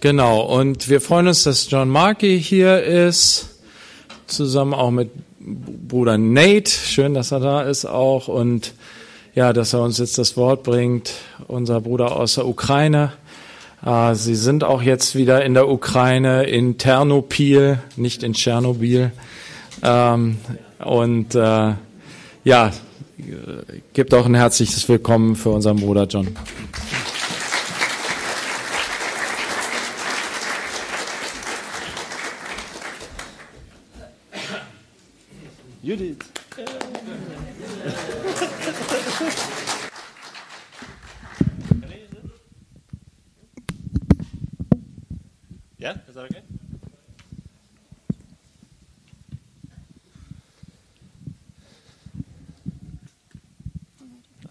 Genau, und wir freuen uns, dass John Markey hier ist, zusammen auch mit Bruder Nate. Schön, dass er da ist auch und ja, dass er uns jetzt das Wort bringt, unser Bruder aus der Ukraine. Äh, Sie sind auch jetzt wieder in der Ukraine, in Ternopil, nicht in Tschernobyl. Ähm, und äh, ja, gibt auch ein herzliches Willkommen für unseren Bruder John. Judith. Yeah, is that okay?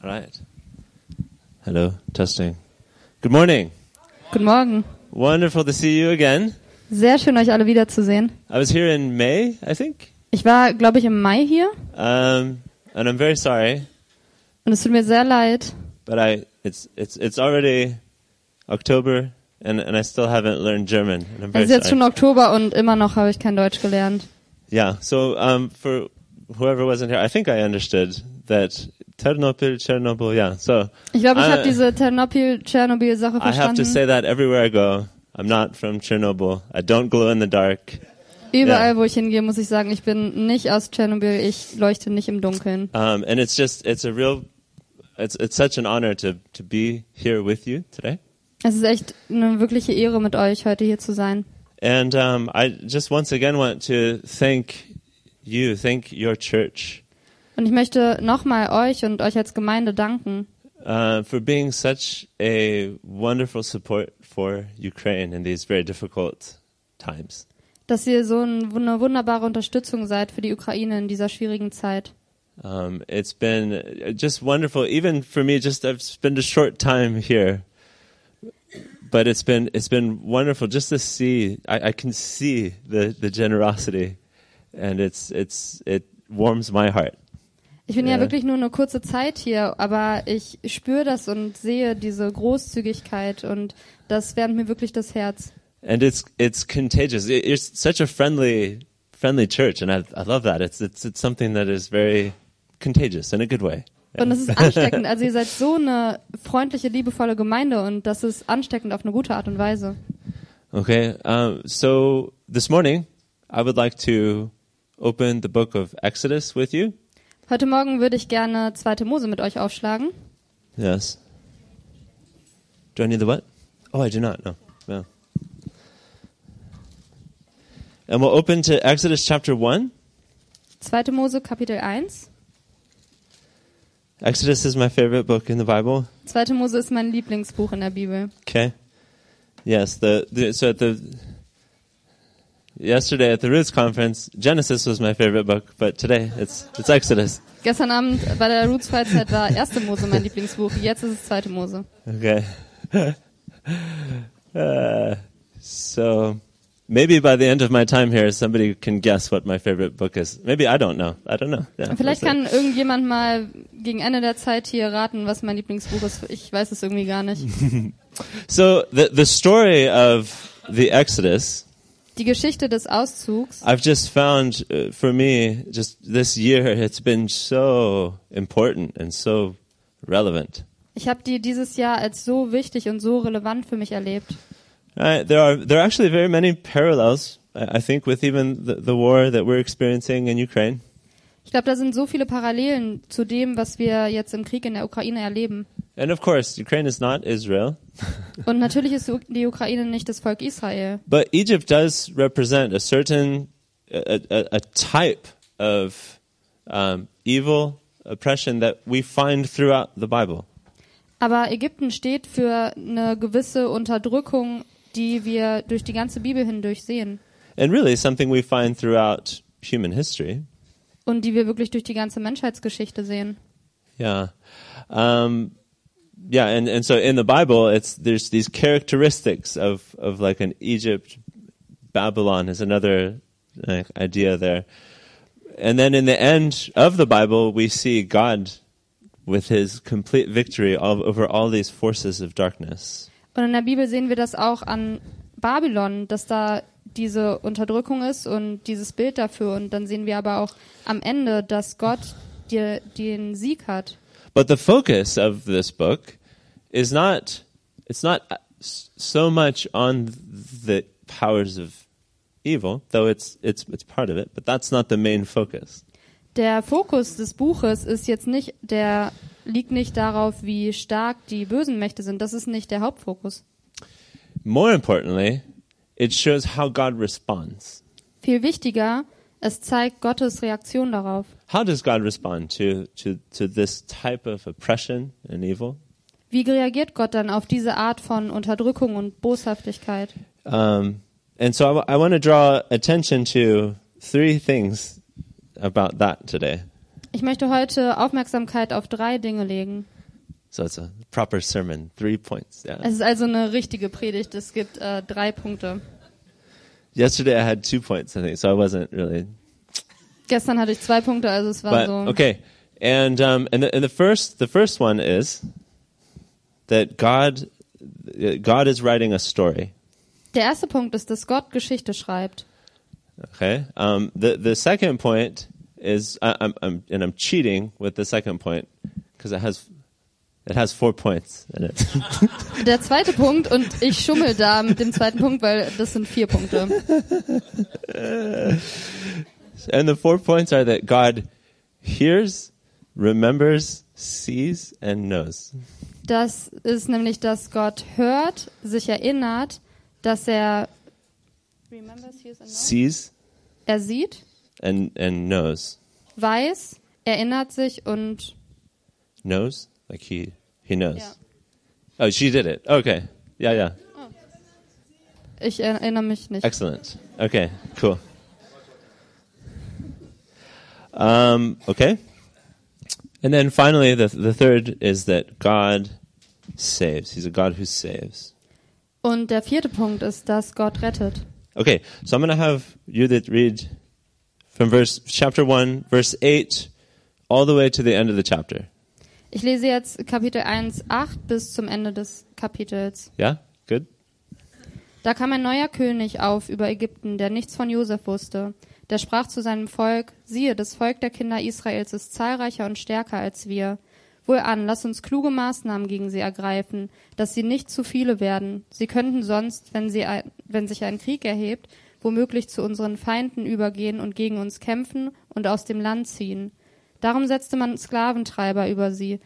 All right. Hello, testing. Good morning. Guten Morgen. Wonderful to see you again. Sehr schön, euch alle wiederzusehen. I was here in May, I think. Ich war, glaube ich, im Mai hier Um, and I'm very sorry, und es tut mir sehr leid. but I it's it's it's already October and and I still haven't learned German. And I'm very Es ist jetzt sorry. schon Oktober und immer noch habe ich kein Deutsch gelernt. Yeah. So um, for whoever wasn't here, I think I understood that Ternopil, Chernobyl. Yeah. So Ich glaube, ich I- habe diese Ternopil-Tschernobyl-Sache I have to verstanden. say that everywhere I go. I'm not from Chernobyl. I don't glow in the dark. Überall, Ja. wo ich hingehe, muss ich sagen, ich bin nicht aus Tschernobyl, ich leuchte nicht im Dunkeln. Um, and it's just it's a real it's it's such an honor to to be here with you today. Es ist echt eine wirkliche Ehre, mit euch heute hier zu sein. And um, I just once again want to thank you, thank your church Und ich möchte nochmal euch und euch als Gemeinde danken, uh, for being such a wonderful support for Ukraine in these very difficult times. Dass ihr so ein, eine wunderbare Unterstützung seid für die Ukraine in dieser schwierigen Zeit. Um, it's been just wonderful, even for me. Just I've spent a short time here, but it's been it's been wonderful just to see. I, I can see the the generosity, and it's it's it warms my heart. Ich bin ja. Ja. wirklich nur eine kurze Zeit hier, aber ich spüre das und sehe diese Großzügigkeit und das wärmt mir wirklich das Herz. And it's it's contagious. It, it's such a friendly friendly church, and I I love that. It's it's it's something that is very contagious in a good way. Und es ist ansteckend. Also ihr seid so eine freundliche, liebevolle Gemeinde und das ist ansteckend auf eine gute Art und Weise. Okay, um, so this morning I would like to open the book of Exodus with you. Heute Morgen würde ich gerne zweite Mose mit euch aufschlagen. Yes. Do I need the what? Oh, I do not. No. No. And we'll open to Exodus chapter one. Zweite Mose Kapitel 1. Exodus is my favorite book in the Bible. Zweite Mose ist mein Lieblingsbuch in der Bibel. Okay. Yes, the, the so at the yesterday at the Roots conference, Genesis was my favorite book, but today it's it's Exodus. Gestern Abend bei der Roots Freizeit war erste Mose mein Lieblingsbuch. Jetzt ist es zweite Mose. Okay. uh, so maybe by the end of my time here, somebody can guess what my favorite book is. Maybe I don't know. I don't know. Yeah, Vielleicht kann irgendjemand mal gegen Ende der Zeit hier raten, was mein Lieblingsbuch ist. Ich weiß es irgendwie gar nicht. So the the story of the Exodus, Die Geschichte des Auszugs I've just found uh, for me, just this year, it's been so important and so relevant. Ich habe die dieses Jahr als so wichtig und so relevant für mich erlebt. Uh, there are there are actually very many parallels, I think, with even the, the war that we're experiencing in Ukraine. Ich glaube, da sind so viele Parallelen zu dem, was wir jetzt im Krieg in der Ukraine erleben. And of course, Ukraine is not Israel, Und natürlich ist die Ukraine nicht das Volk Israel. but Egypt does represent a certain a, a, a type of um, evil oppression that we find throughout the Bible. Aber Ägypten steht für eine gewisse Unterdrückung, die wir durch die ganze Bibel hindurch sehen. And really, something we find throughout human history. Und die wir wirklich durch die ganze Menschheitsgeschichte sehen. Yeah. Um, yeah, and, and so in the Bible, it's, there's these characteristics of, of like an Egypt, Babylon is another like, idea there. And then in the end of the Bible, we see God with his complete victory all, over all these forces of darkness. Und in der Bibel sehen wir das auch an Babylon, dass da diese Unterdrückung ist und dieses Bild dafür. Und dann sehen wir aber auch am Ende, dass Gott dir den Sieg hat. But the focus of this book is not it's not so much on the powers of evil, though it's it's it's part of it, but that's not the main focus. Der Fokus des Buches ist jetzt nicht, der liegt nicht darauf, wie stark die bösen Mächte sind. Das ist nicht der Hauptfokus. More importantly, it shows how God responds. Viel wichtiger, es zeigt Gottes Reaktion darauf. How does God respond to to to this type of oppression and evil? Wie reagiert Gott dann auf diese Art von Unterdrückung und Boshaftigkeit? Um, and so I, want to draw attention to three things about that today. Ich möchte heute Aufmerksamkeit auf drei Dinge legen. So it's a proper sermon, three points. Yeah. Es ist also eine richtige Predigt. Es gibt äh, drei Punkte. Yesterday I had two points, I think, so I wasn't really. Gestern hatte ich zwei Punkte, also es war But so. okay, and um, and the, and the first the first one is that God God is writing a story. Der erste Punkt ist, dass Gott Geschichte schreibt. Okay. Um, the the second point is I, I'm, I'm and I'm cheating with the second point because it has it has four points in it. Der zweite Punkt, und ich schummel da mit dem zweiten Punkt, weil das sind vier Punkte. and the four points are that God hears, remembers, sees, and knows. Das ist nämlich, dass Gott hört, sich erinnert, dass er remembers, hears and knows? Sees er sieht, and and knows. weiß, erinnert sich und Knows like he he knows. Ja. Oh, she did it. Okay. Yeah, yeah. ich erinnere mich nicht. Excellent. Okay, cool. Um, okay. And then finally, the, the third is that God saves. He's a God who saves. Und der vierte Punkt ist, dass Gott rettet. Okay, so I'm going to have that read from verse chapter 1, verse 8, all the way to the end of the chapter. Ich lese jetzt Kapitel 1, 8 bis zum Ende des Kapitels. Yeah? Good? Da kam ein neuer König auf über Ägypten, der nichts von Josef wusste. Der sprach zu seinem Volk, siehe, das Volk der Kinder Israels ist zahlreicher und stärker als wir. Wohlan, lass uns kluge Maßnahmen gegen sie ergreifen, dass sie nicht zu viele werden. Sie könnten sonst, wenn, sie ein, wenn sich ein Krieg erhebt, womöglich zu unseren Feinden übergehen und gegen uns kämpfen und aus dem Land ziehen. Darum setzte man Sklaventreiber über sie,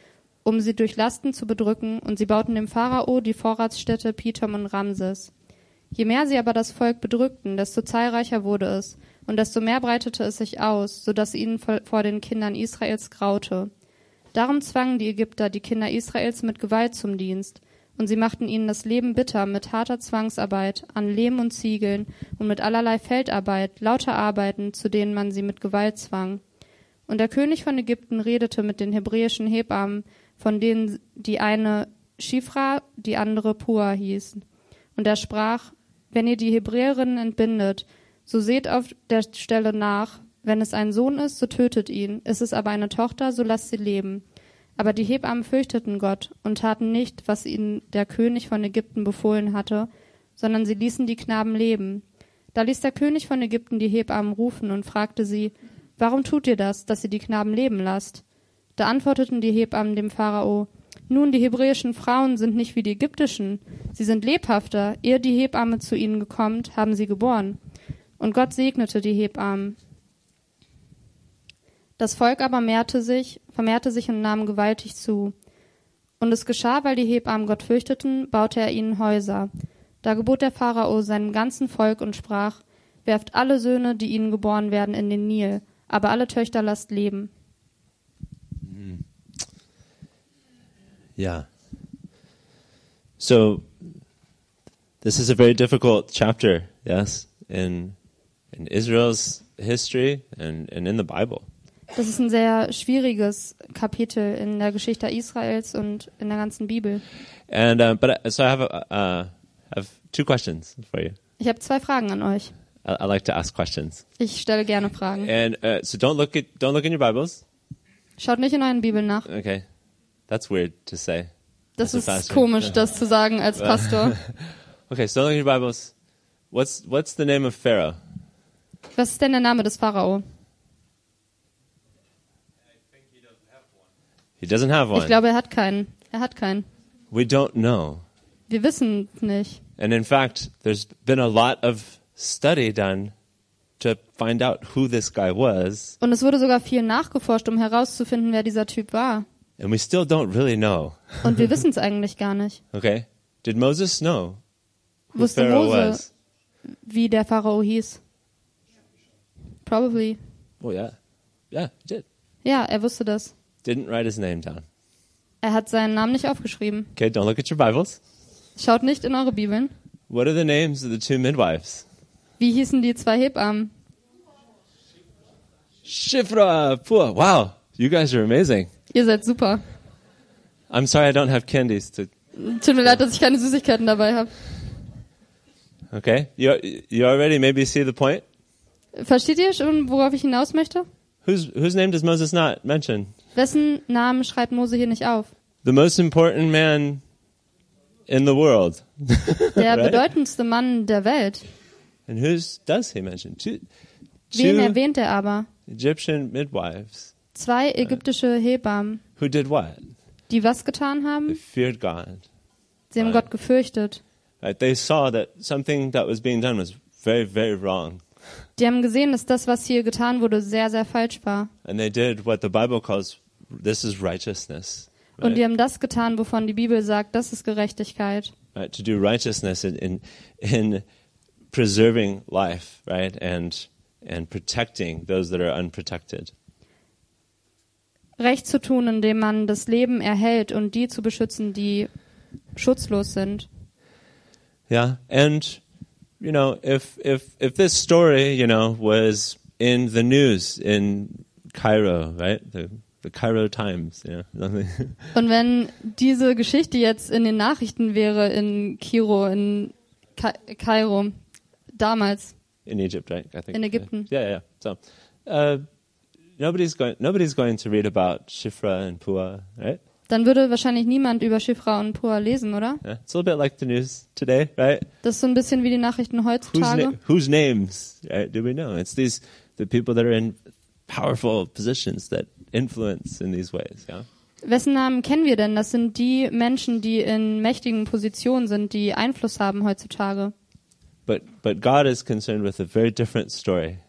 um sie durch Lasten zu bedrücken, und sie bauten dem Pharao die Vorratsstädte Pithom und Ramses. Je mehr sie aber das Volk bedrückten, desto zahlreicher wurde es, und desto mehr breitete es sich aus, so dass ihnen vor den Kindern Israels graute. Darum zwangen die Ägypter die Kinder Israels mit Gewalt zum Dienst, und sie machten ihnen das Leben bitter mit harter Zwangsarbeit, an Lehm und Ziegeln und mit allerlei Feldarbeit, lauter Arbeiten, zu denen man sie mit Gewalt zwang. Und der König von Ägypten redete mit den hebräischen Hebammen, von denen die eine Schifra, die andere Pua hieß. Und er sprach, wenn ihr die Hebräerinnen entbindet, so seht auf der Stelle nach, wenn es ein Sohn ist, so tötet ihn, ist es aber eine Tochter, so lasst sie leben. Aber die Hebammen fürchteten Gott und taten nicht, was ihnen der König von Ägypten befohlen hatte, sondern sie ließen die Knaben leben. Da ließ der König von Ägypten die Hebammen rufen und fragte sie, Warum tut ihr das, dass ihr die Knaben leben lasst? Da antworteten die Hebammen dem Pharao, nun, die hebräischen Frauen sind nicht wie die ägyptischen. Sie sind lebhafter. Ehe die Hebamme zu ihnen gekommen, haben sie geboren. Und Gott segnete die Hebammen. Das Volk aber mehrte sich, vermehrte sich und nahm gewaltig zu. Und es geschah, weil die Hebammen Gott fürchteten, baute er ihnen Häuser. Da gebot der Pharao seinem ganzen Volk und sprach, werft alle Söhne, die ihnen geboren werden, in den Nil, aber alle Töchter lasst leben. Yeah. So this is a very difficult chapter, yes, in in Israel's history and, and in the Bible. Das ist ein sehr schwieriges Kapitel in der Geschichte Israels und in der ganzen Bibel. And uh, but uh, so I have a, uh, have two questions for you. Ich habe zwei Fragen an euch. I, I like to ask questions. Ich stelle gerne Fragen. And uh, so don't look at don't look in your Bibles. Schaut nicht in euren Bibeln nach. Okay, that's weird to say. Das ist komisch, das zu sagen als Pastor. Okay, so look at your Bibles. What's what's the name of Pharaoh? Was ist denn der Name des Pharao? He doesn't have Ich one. glaube, er hat keinen. Er hat keinen. We don't know. Wir wissen nicht. And in fact, there's been a lot of study done to find out who this guy was, Und es wurde sogar viel nachgeforscht, um herauszufinden, wer dieser Typ war. and we still don't really know. Und wir wissen es eigentlich gar nicht. Okay? Did Moses know who Wusste Pharaoh Mose, was? wie der Pharao hieß? Probably. Oh yeah. Yeah, he did. Ja, er wusste das. Didn't write his name down. Er hat seinen Namen nicht aufgeschrieben. Okay, don't look at your Bibles. Schaut nicht in eure Bibeln. What are the names of the two midwives? Wie hießen die zwei Hebammen? Shifra, Pua. Wow, you guys are amazing. Ihr seid super. I'm sorry I don't have candies to. Tut mir leid, dass ich keine Süßigkeiten dabei habe. Okay, you you already maybe see the point. Versteht ihr schon, worauf ich hinaus möchte? Whose whose name does Moses not mention? Wessen Namen schreibt Mose hier nicht auf? The most important man in the world. Der bedeutendste Mann der Welt. And whose does he mention? Two, Wen erwähnt er aber? Egyptian midwives Zwei ägyptische Hebammen, who did what? die was getan They haben? feared God. Sie haben Right. Gott gefürchtet. Right? They saw that something that was being done was very, very wrong. Die haben gesehen, dass das, was hier getan wurde, sehr, sehr falsch war. And they did what the Bible calls this is righteousness. Und die Right? haben das getan, wovon die Bibel sagt, das ist Gerechtigkeit. right? To do righteousness in, in in preserving life, right? And and protecting those that are unprotected. Recht zu tun, indem man das Leben erhält und die zu beschützen, die schutzlos sind. Yeah. And you know, if if if this story, you know, was in the news in Cairo, right? The the Cairo Times, something. Und wenn diese Geschichte jetzt in den Nachrichten wäre in Kiro, in Ka Kairo, damals, in Egypt, right? I think In Ägypten. Yeah, yeah. yeah. So, uh, nobody's going. Nobody's going to read about Shifra and Pua, right? dann würde wahrscheinlich niemand über Shifra und Pua lesen, oder? Yeah. It's a little bit like the news today, right? Das ist so ein bisschen wie die Nachrichten Whose, heutzutage. na- whose names right, do we know? It's these the people that are in powerful positions that influence in these ways. Yeah. Wessen Namen kennen wir denn? Das sind die Menschen, die in mächtigen Positionen sind, die Einfluss haben heutzutage. But but God is concerned with a very different story.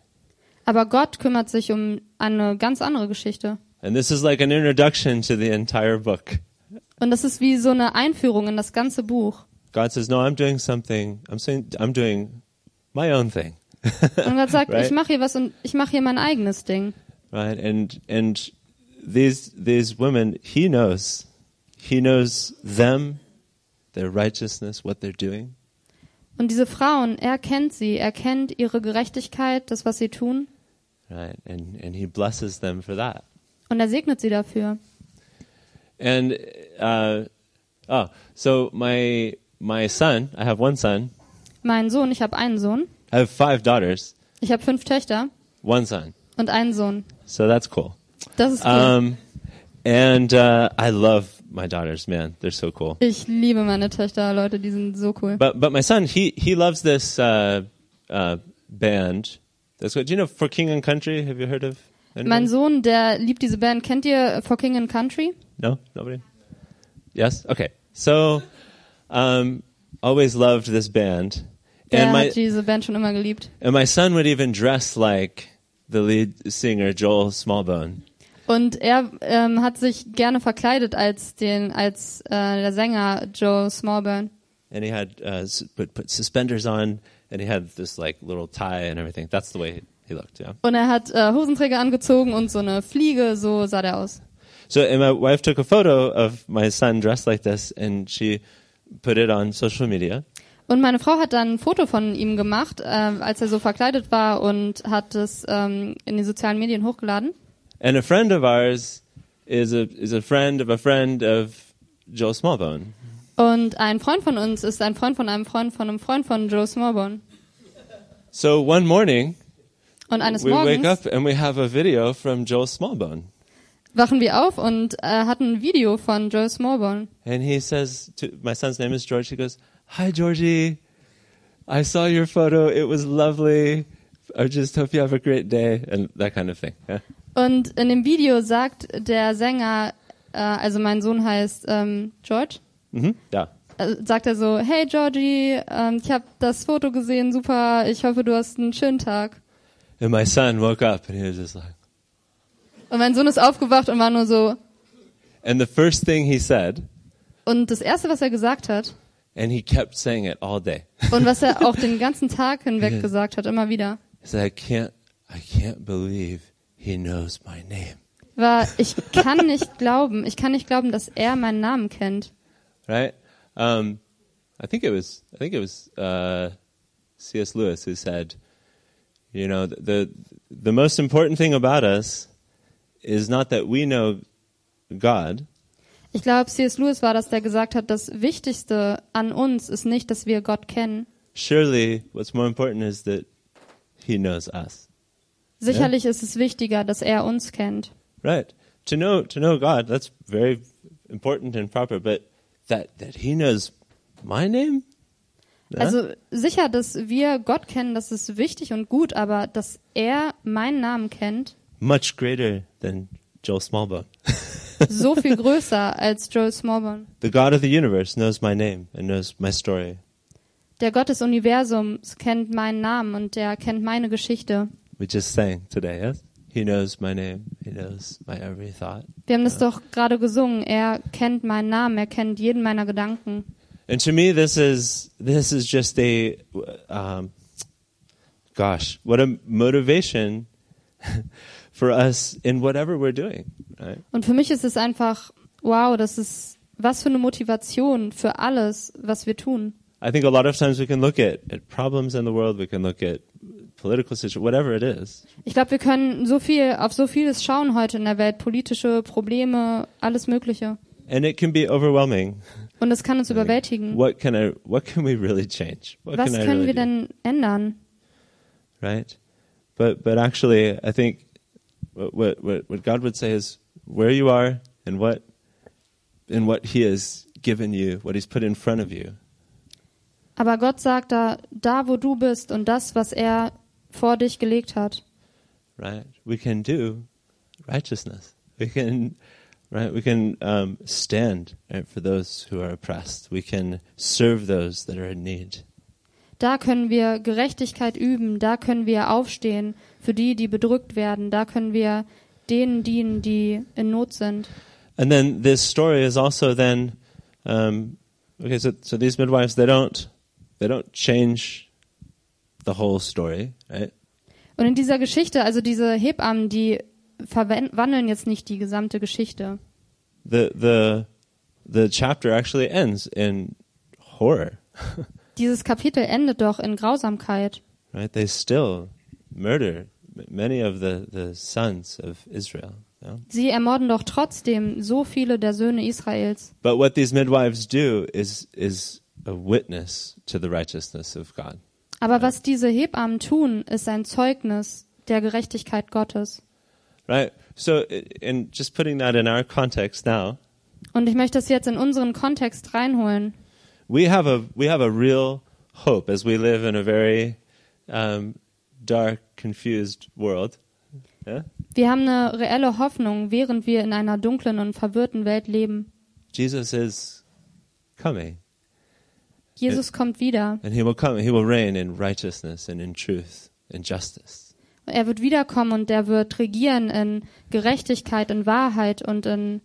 Aber Gott kümmert sich um eine ganz andere Geschichte. And this is like an introduction to the entire book. Und das ist wie so eine Einführung in das ganze Buch. God says, "No, I'm doing something. I'm saying I'm doing my own thing." Und Gott sagt, Right. ich mache hier was und ich mache hier mein eigenes Ding. Right? And and these these women he knows. He knows them their righteousness what they're doing. Und diese Frauen, er kennt sie, er kennt ihre Gerechtigkeit, das, was sie tun, right? And and he blesses them for that. Und er segnet sie dafür. and uh oh so my my son i have one son. Mein Sohn, ich habe einen Sohn, i have five daughters. Ich habe fünf Töchter. One son. Und einen Sohn. So that's cool Das cool. um and uh i love my daughters man they're so cool ich liebe meine Töchter, Leute, die sind so cool. But but my son, he he loves this uh, uh, band. That's what do you know for King and Country? Have you heard of? anybody? Mein Sohn, der liebt diese Band. Kennt ihr For King and Country? No, nobody. Yes. Okay. So, um, always loved this band, Der and my hat diese Band schon immer geliebt. and my son would even dress like the lead singer Joel Smallbone. Und er ähm, hat sich gerne verkleidet als den als äh, der Sänger Joe Smallburn. And he had uh, put, put suspenders on, and he had this like little tie and everything. That's the way he, he looked. Yeah. Und er hat äh, Hosenträger angezogen und so eine Fliege, so sah der aus. So, and my wife took a photo of my son dressed like this, and she put it on social media. Und meine Frau hat dann ein Foto von ihm gemacht, äh, als er so verkleidet war und hat es ähm, in die sozialen Medien hochgeladen. And a friend of ours is a is a friend of a friend of Joe Smallbone. Und ein Freund von uns ist ein Freund von einem Freund von einem Freund von Joe Smallburn. So one morning Und eines we wake Morgens up and we have a video from Joe Smallbone. wachen wir auf und äh, hatten ein Video von Joel Smallbone. And he says, to, my son's name is George. He goes, Hi, Georgie. I saw your photo. It was lovely. I just hope you have a great day. And that kind of thing. Yeah? Und in dem Video sagt der Sänger, äh, also mein Sohn heißt ähm, George, hmm Yeah. äh, sagt er so, hey Georgie, ähm, ich habe das Foto gesehen, super, ich hoffe, du hast einen schönen Tag. And my son woke up and he was just like, Und mein Sohn ist aufgewacht und war nur so, and the first thing he said, und das Erste, was er gesagt hat, and he kept saying it all day, und was er auch den ganzen Tag hinweg gesagt hat, immer wieder, he said, I can't, I can't believe he knows my name. war, ich kann nicht glauben, ich kann nicht glauben, dass er meinen Namen kennt. right? Um, I think it was I think it was uh, C.S. Lewis who said, you know, the, the the most important thing about us is not that we know God, Ich glaube, C.S. Lewis war das, der gesagt hat, das Wichtigste an uns ist nicht, dass wir Gott kennen. surely what's more important is that He knows us, Sicherlich ist es wichtiger, dass er uns kennt. right? To know to know God, that's very important and proper, but that that He knows my name, Yeah? Also sicher, dass wir Gott kennen, das ist wichtig und gut, aber dass er meinen Namen kennt, much greater than Joel Smallbone. so viel größer als Joel Smallbone. the God of the universe knows my name and knows my story. Der Gott des Universums kennt meinen Namen und der kennt meine Geschichte. We just sang today, yes? He knows my name. He knows my every thought. Wir haben das doch gerade gesungen. Er kennt meinen Namen, er kennt jeden meiner Gedanken. And to me, this is this is just a, um, gosh, what a motivation for us in whatever we're doing, right? Und für mich ist es einfach, wow, das ist was für eine Motivation für alles, was wir tun. I think a lot of times we can look at, at problems in the world, we can look at political situation, whatever it is, Ich glaube, wir können so viel auf so vieles schauen heute in der Welt, politische Probleme, alles Mögliche. and it can be overwhelming. Und es kann uns überwältigen. What can I? What can we really change? What Was can I können really wir do? denn ändern? right? But but actually, I think what what what God would say is where you are and what and what He has given you, what He's put in front of you. Aber Gott sagt da, da wo du bist und das, was er vor dich gelegt hat. Right? We can do righteousness. We can, right? We can um, stand right, for those who are oppressed. We can serve those that are in need. Da können wir Gerechtigkeit üben, da können wir aufstehen für die, die bedrückt werden, da können wir denen dienen, die in Not sind. And then this story is also then, um, okay. So so these midwives they don't they don't change the whole story, right? Und in dieser Geschichte, also diese Hebammen, die verwandeln jetzt nicht die gesamte Geschichte. the the the chapter actually ends in horror Dieses Kapitel endet doch in Grausamkeit. right they still murder many of the the sons of israel yeah? Sie ermorden doch trotzdem so viele der Söhne Israels. but what these midwives do is is a witness to the righteousness of god Aber was diese Hebammen tun, ist ein Zeugnis der Gerechtigkeit Gottes. right so in just putting that in our context now Und ich möchte das jetzt in unseren Kontext reinholen. we have a we have a real hope as we live in a very um, dark confused world yeah? Wir haben eine reelle Hoffnung, während wir in einer dunklen und verwirrten Welt leben. jesus is coming Jesus kommt wieder. And he will come, he will reign in righteousness and in truth and justice. Er wird wiederkommen und er wird regieren in Gerechtigkeit, in Wahrheit und in,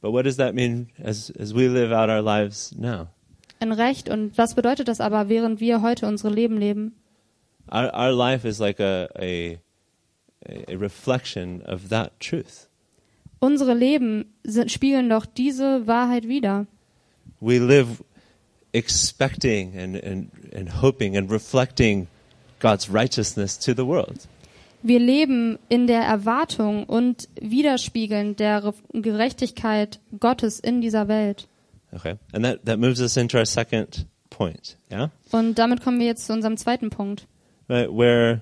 But what does that mean as, as we live out our lives now? in Recht. Und was bedeutet das aber, während wir heute unsere Leben leben? Our, our life is like a, a, a reflection of that truth. Unsere Leben sind, spiegeln doch diese Wahrheit wider. We live expecting and, and, and hoping and reflecting God's righteousness to the world. Wir leben in der Erwartung und Widerspiegeln der Re Gerechtigkeit Gottes in dieser Welt. Okay. And that, that moves us into our second point. Yeah? Und damit kommen wir jetzt zu unserem zweiten Punkt. Right, where,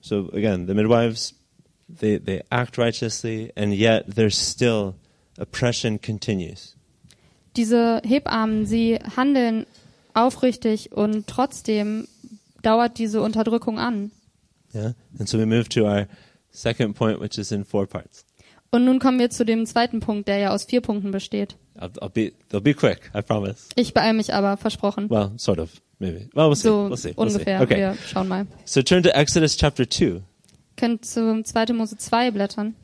so again, the midwives they, they act righteously, and yet there's still oppression continues. Diese Hebammen, sie handeln aufrichtig und trotzdem dauert diese Unterdrückung an. Yeah? And so we move to our second point, which is in four parts. Und nun kommen wir zu dem zweiten Punkt, der ja aus vier Punkten besteht. I'll, I'll be, they'll be quick, I promise. Ich beeile mich aber, versprochen. Well, sort of, maybe. Well, we'll see. So we'll see. We'll see. ungefähr. Okay. Wir schauen mal. So turn to Exodus chapter 2, Könnt zum 2. Mose 2 blättern.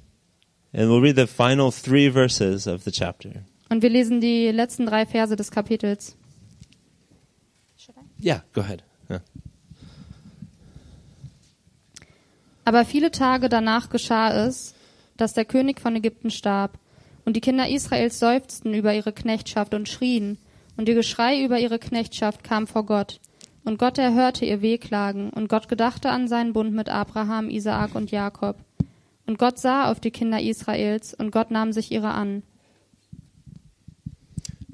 and we'll read the final three verses of the chapter. Und wir lesen die letzten drei Verse des Kapitels. Yeah, go ahead. Yeah. Aber viele Tage danach geschah es, dass der König von Ägypten starb, und die Kinder Israels seufzten über ihre Knechtschaft und schrien, und ihr Geschrei über ihre Knechtschaft kam vor Gott. Und Gott erhörte ihr Wehklagen, und Gott gedachte an seinen Bund mit Abraham, Isaak und Jakob. Und Gott sah auf die Kinder Israels, und Gott nahm sich ihrer an.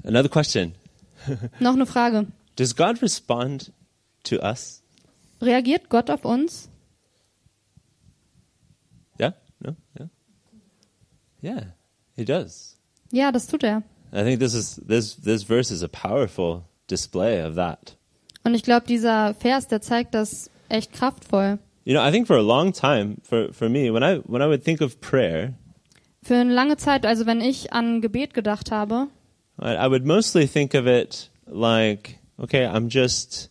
Another question. Noch eine Frage. Does God respond to us? Reagiert Gott auf uns? Yeah? No? Yeah? Yeah, he does. Ja, das tut er. I think this is this this verse is a powerful display of that. Und ich glaube, dieser Vers, der zeigt das echt kraftvoll. You know, I think for a long time, for, for me, when I when I would think of prayer, Für eine lange Zeit, also wenn ich an Gebet gedacht habe, I, I would mostly think of it like, okay, I'm just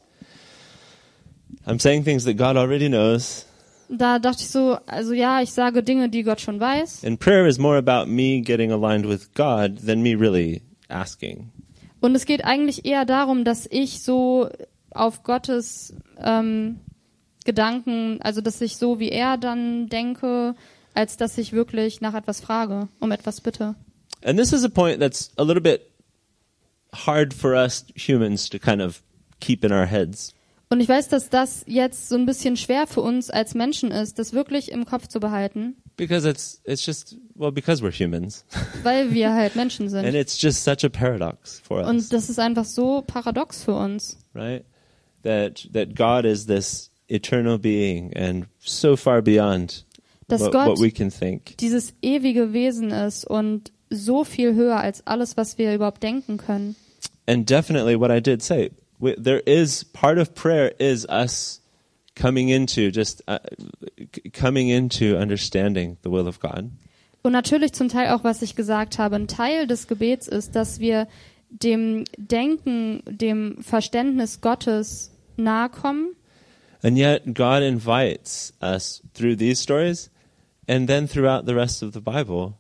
I'm saying things that God already knows, da dachte ich so, also ja, ich sage Dinge, die Gott schon weiß. and prayer is more about me getting aligned with God than me really asking. Und es geht eigentlich eher darum, dass ich so auf Gottes ähm, Gedanken, also dass ich so wie er dann denke, als dass ich wirklich nach etwas frage, um etwas bitte. And this is a point that's a little bit hard for us humans to kind of keep in our heads. Und ich weiß, dass das jetzt so ein bisschen schwer für uns als Menschen ist, das wirklich im Kopf zu behalten, Because it's it's just well because we're humans, weil wir halt Menschen and sind. it's just such a paradox for us, Und das ist einfach so paradox für uns. right? That that God is this eternal being and so far beyond Dass what, Gott what we can think. dieses ewige Wesen ist und so viel höher als alles, was wir überhaupt denken können. And definitely, what I did say, there is part of prayer is us coming into just uh, coming into understanding the will of God. Und natürlich zum Teil auch, was ich gesagt habe, ein Teil des Gebets ist, dass wir dem Denken, dem Verständnis Gottes nahe kommen. And yet, God invites us through these stories and then throughout the rest of the Bible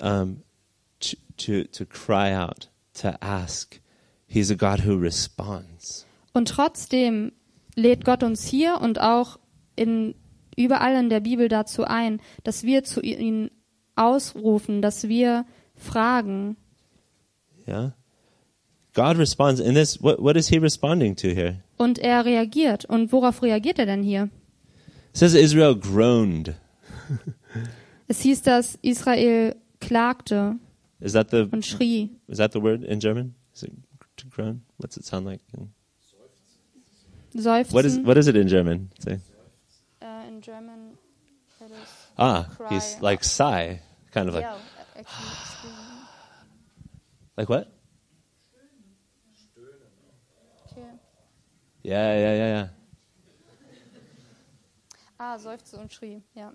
um, to, to, to cry out, to ask. He's a God who responds. Und trotzdem lädt Gott uns hier und auch in, überall in der Bibel dazu ein, dass wir zu ihm ausrufen, dass wir fragen. Yeah? God responds. In this, what, what is he responding to here? Und er reagiert. Und worauf reagiert er denn hier? It says Israel groaned. Es hieß, dass Israel klagte Is that the und schrie. is that the word in German? Is it to groan? What's it sound like? Seufzen. What is what is it in German? Say. Uh, in German, it is Ah, Cry. he's like sigh, kind of like actually like what? Yeah, yeah, yeah, yeah. Ah, seufzte und schrie, ja.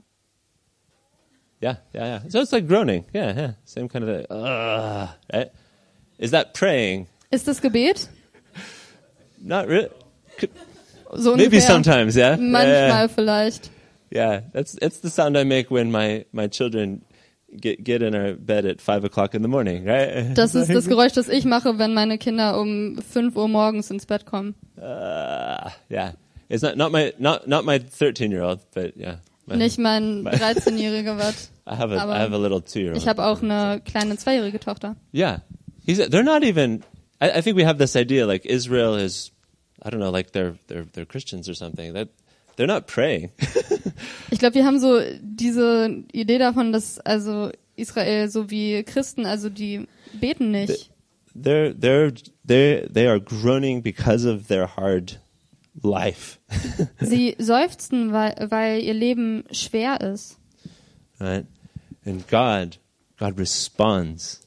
Yeah, yeah, yeah. So it's like groaning. Yeah, yeah. Same kind of, uh, right? Is that praying? Ist das Gebet? Not really. So Maybe sometimes, yeah. Manchmal Yeah, vielleicht. yeah. That's it's the sound I make when my my children get get in our bed at five o'clock in the morning, right? Das ist das Geräusch, das ich mache, wenn meine Kinder um 5 Uhr morgens ins Bett kommen. Uh, yeah. It's not not my not not my thirteen year old, but yeah. My- Nicht mein Mein- 13-jähriger wird. I have a I have a little two year old. Ich habe auch eine kleine zweijährige Tochter. Yeah, he's. They're not even. I, I think we have this idea like Israel is. I don't know, like they're they're they're Christians or something. That they're not praying. Ich glaube, wir haben so diese Idee davon, dass also Israel so wie Christen, also die beten nicht. they're they're they they are groaning because of their hard life. Sie seufzen, weil, weil ihr Leben schwer ist. right? And God, God responds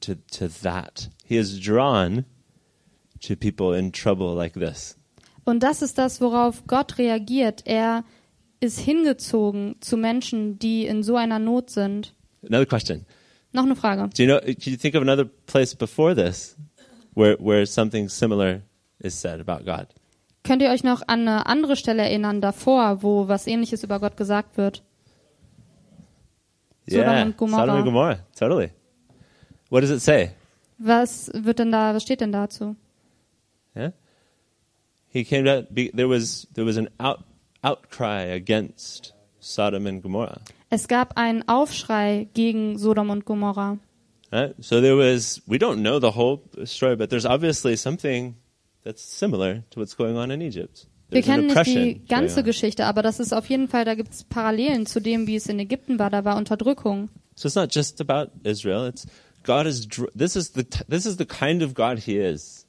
to, to that. He is drawn to people in trouble like this. Und das ist das, worauf Gott reagiert. Er ist hingezogen zu Menschen, die in so einer Not sind. Another question. Noch eine Frage. Do you know, can you think of another place before this where, where something similar is said about God? Könnt ihr euch noch an eine andere Stelle erinnern davor, wo was ähnliches über Gott gesagt wird? Sodom yeah, und Gomorrah. Sodom and Gomorrah, totally. What does it say? Was wird denn da, was steht denn dazu? Yeah? He came down, there was, there was an out, outcry against Sodom and Gomorrah. Es gab einen Aufschrei gegen Sodom und Gomorrah. Right? So there was, we don't know the whole story, but there's obviously something that's similar to what's going on in Egypt. Wir There's kennen nicht die ganze. Geschichte, aber das ist auf jeden Fall, da gibt es Parallelen zu dem, wie es in Ägypten war. Da war Unterdrückung. So it's not just about Israel. It's God is. This is the this is the kind of God He is.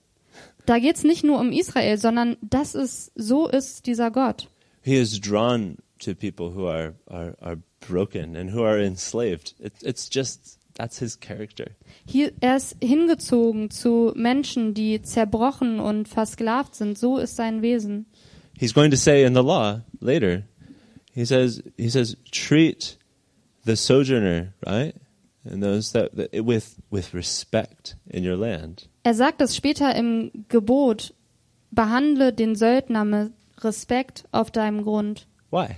Da geht es nicht nur um Israel, sondern das ist, so ist dieser Gott. He is drawn to people who are are, are broken and who are enslaved. It, it's just that's His character. Hier, er ist hingezogen zu Menschen, die zerbrochen und versklavt sind. So ist sein Wesen. He's going to say in the law later. He says he says treat the sojourner right that, that with with respect in your land. Er sagt es später im Gebot, behandle den Söldner mit Respekt auf deinem Grund. Why?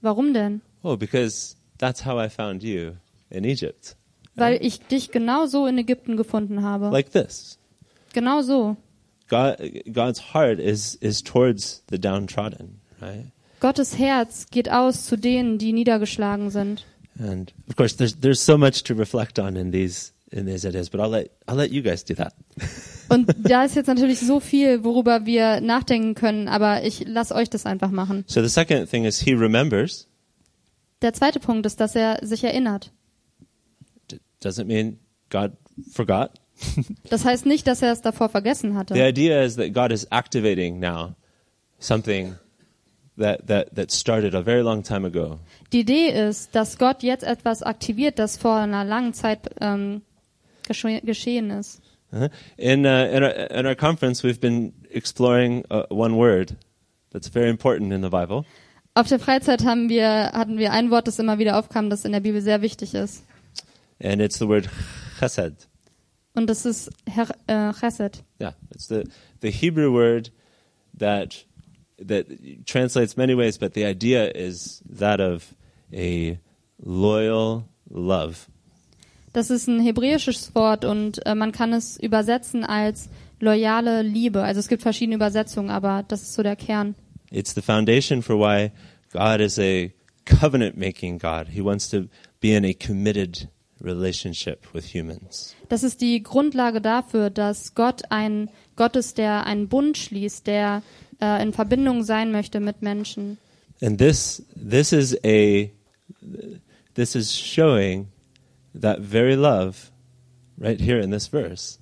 Warum denn? Oh, because that's how I found you in Egypt. Weil ich dich genau so in Ägypten gefunden habe. Like this. Genau so. God, God's heart is, is towards the downtrodden, right? Gottes Herz geht aus zu denen, die niedergeschlagen sind. And of course, there's, there's so much to reflect on in these, in these ideas, but I'll let, I'll let you guys do that. Und da ist jetzt natürlich so viel, worüber wir nachdenken können, aber ich lasse euch das einfach machen. So the second thing is he remembers. Der zweite Punkt ist, dass er sich erinnert. D- doesn't mean God forgot. Das heißt nicht, dass er es davor vergessen The hatte. idea is that God is activating now something that, that, that started a very long time ago. Die Idee ist, dass Gott jetzt etwas aktiviert, das vor einer langen Zeit ähm, gesche geschehen ist. Uh-huh. In, uh, in, our, in our conference, we've been exploring uh, one word that's very important in the Bible. Auf der Freizeit haben wir, hatten wir ein Wort, das immer wieder aufkam, das in der Bibel sehr wichtig ist. and it's the word chesed. Und das ist Her äh, Chesed. Yeah, it's the the Hebrew word that that translates many ways, but the idea is that of a loyal love. Das ist ein hebräisches Wort und äh, man kann es übersetzen als loyale Liebe. Also es gibt verschiedene Übersetzungen, aber das ist so der Kern. It's the foundation for why God is a covenant making God. He wants to be in a committed relationship with humans. Das ist die Grundlage dafür, dass Gott ein Gott ist, der einen Bund schließt, der äh, in Verbindung sein möchte mit Menschen. And this this is a this is showing that very love right here in this verse.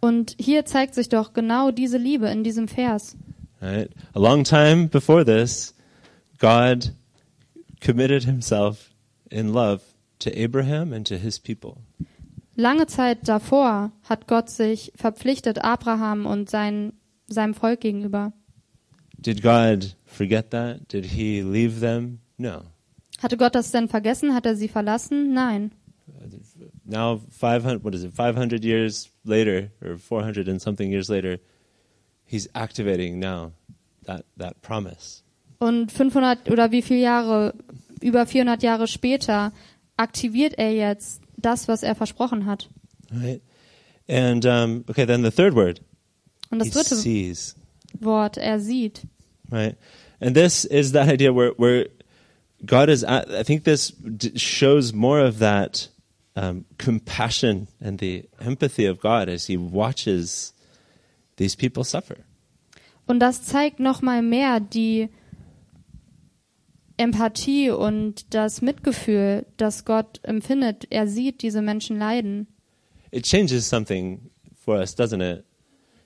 Und hier zeigt sich doch genau diese Liebe in diesem Vers. Right? A long time before this, God committed himself in love to Abraham and to his people. Lange Zeit davor hat Gott sich verpflichtet Abraham und sein, seinem Volk gegenüber. Did God forget that? Did he leave them? No. Hatte Gott das denn vergessen? Hat er sie verlassen? Nein. Now 500 what is it? 500 years later or 400 and something years later, he's activating now that that promise. Und 500 oder wie viele Jahre, über 400 Jahre später, aktiviert er jetzt das, was er versprochen hat. Right? And um, okay, then the third word, Und das he dritte sees. Wort, er sieht. right? And this is that idea where where God is. At, I think this shows more of that um, compassion and the empathy of God as He watches these people suffer. Und das zeigt nochmal mehr die Empathie und das Mitgefühl, das Gott empfindet. Er sieht diese Menschen leiden. It changes something for us, doesn't it?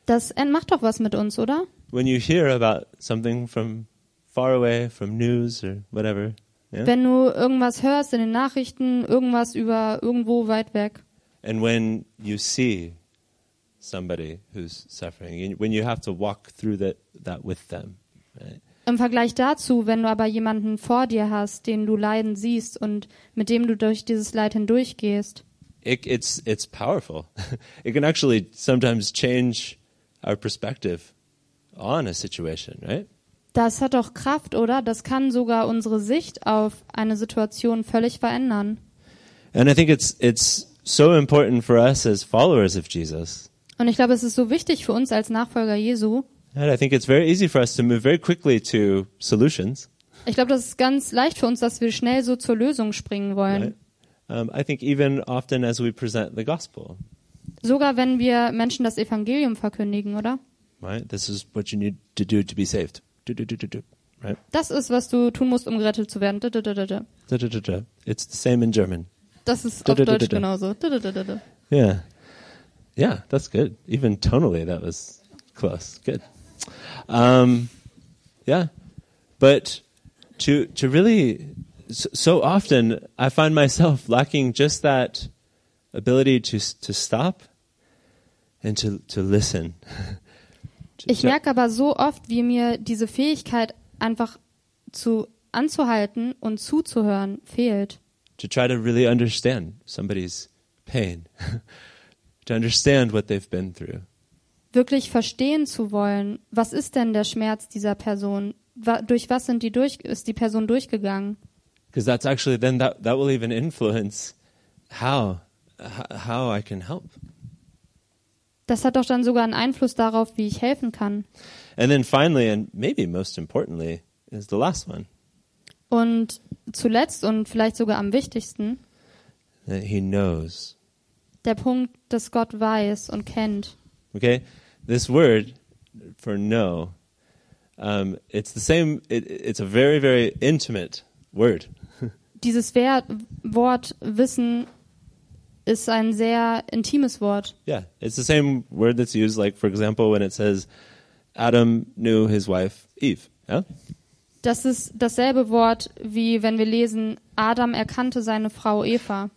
Das macht doch was mit uns, oder? When you hear about something from far away, from news or whatever, Yeah? Wenn du irgendwas hörst in den Nachrichten, irgendwas über irgendwo weit weg. And when you see somebody who's suffering, when you have to walk through that, that with them, right? Im Vergleich dazu, wenn du aber jemanden vor dir hast, den du leiden siehst und mit dem du durch dieses Leid hindurchgehst, It, it's, it's powerful. it can actually sometimes change our perspective on a situation, right? das hat doch Kraft, oder? Das kann sogar unsere Sicht auf eine Situation völlig verändern. And I think it's, it's so important for us as followers of Jesus. Und ich glaube, es ist so wichtig für uns als Nachfolger Jesu. And I think it's very easy for us to move very quickly to solutions. Ich glaube, das ist ganz leicht für uns, dass wir schnell so zur Lösung springen wollen. Right? Um, I think even often as we present the gospel, Sogar wenn wir Menschen das Evangelium verkündigen, oder? Right? This is what you need to do to be saved. Do, do, do, do, do, right? Das ist, was du tun musst, um gerettet zu werden. It's the same in German. Das ist auf. Deutsch genauso. Yeah. Yeah, that's good. Even tonally, that was close. Good. Um, yeah. But to, to really, so, so often I find myself lacking just that ability to, to stop and to, to listen. Ich to- merke aber so oft, wie mir diese Fähigkeit einfach zu anzuhalten und zuzuhören fehlt. to try to really understand somebody's pain, to understand what they've been through. Wirklich verstehen zu wollen, was ist denn der Schmerz dieser Person? Durch was sind die durch ist die Person durchgegangen? Because that's actually then that, that will even influence how how I can help. Das hat doch dann sogar einen Einfluss darauf, wie ich helfen kann. And then finally, and maybe most importantly, is the last one. Und zuletzt und vielleicht sogar am wichtigsten, That he knows. der Punkt, dass Gott weiß und kennt. Okay, this word for know, um, it's the same. It, it's a very very intimate word. Dieses Wort Wissen ist ein sehr intimes Wort. Yeah, it's the same word that's used, like for example, when it says Adam knew his wife Eve. Yeah. Das ist dasselbe Wort, wie wenn wir lesen, Adam erkannte seine Frau Eva.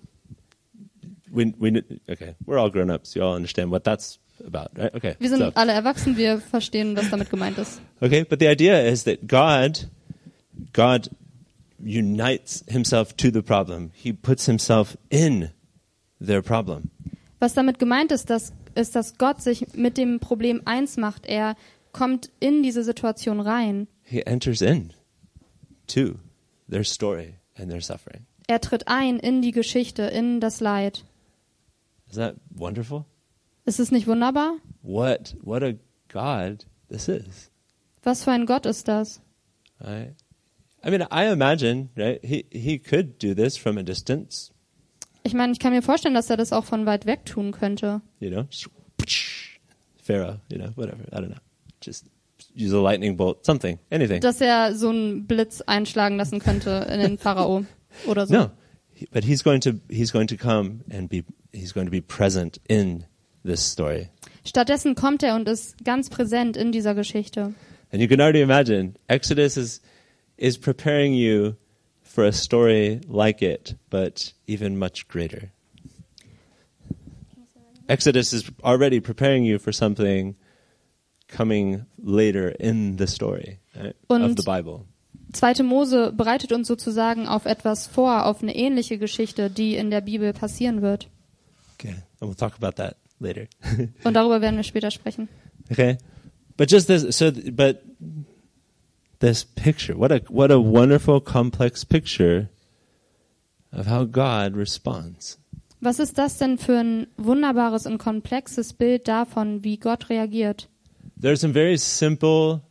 We, we, okay, we're all grown ups. You all understand what that's about, right? Okay. Wir sind so- alle erwachsen, wir verstehen, was damit gemeint ist. okay, but the idea is that God, God unites himself to the problem. He puts himself in their problem. Was damit gemeint ist, dass, ist, dass Gott sich mit dem Problem eins macht. Er kommt in diese Situation rein. He enters in to their story and their suffering. Er tritt ein in die Geschichte, in das Leid. Is that wonderful? Ist es nicht wunderbar? What what a God this is. Was für ein Gott ist das? Right? I mean, I imagine, right? He he could do this from a distance, Ich meine, ich kann mir vorstellen, dass er das auch von weit weg tun könnte. you know, Pharaoh, you know, whatever. I don't know. Just use a lightning bolt, something, anything. Dass er so einen Blitz einschlagen lassen könnte in den Pharao oder so. No, but he's going to he's going to come and be he's going to be present in this story. Stattdessen kommt er und ist ganz präsent in dieser Geschichte. And you can already imagine Exodus is is preparing you for a story like it, but even much greater. Exodus is already preparing you for something coming later in the story right, of the Bible. Zweite Mose bereitet uns sozusagen auf etwas vor, auf eine ähnliche Geschichte, die in der Bibel passieren wird. Okay, and we'll talk about that later. Und darüber werden wir später sprechen. okay, but just this, so, but this picture, what a what a wonderful, complex picture of how God responds. Was ist das denn für ein wunderbares und komplexes Bild davon, wie Gott reagiert? There are some very simple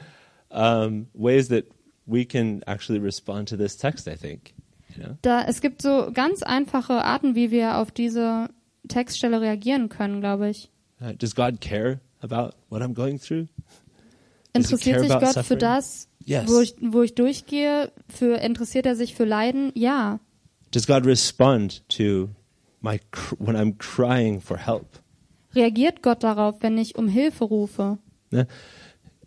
um, ways that we can actually respond to this text. I think, you know, Da, es gibt so ganz einfache Arten, wie wir auf diese Textstelle reagieren können, glaube ich. Uh, does God care about what I'm going through? Interessiert sich Gott für suffering? das, Yes. wo, ich, wo ich durchgehe? Für, interessiert er sich für Leiden? Ja. Does God respond to my when I'm crying for help? Reagiert Gott darauf, wenn ich um Hilfe rufe? Ne?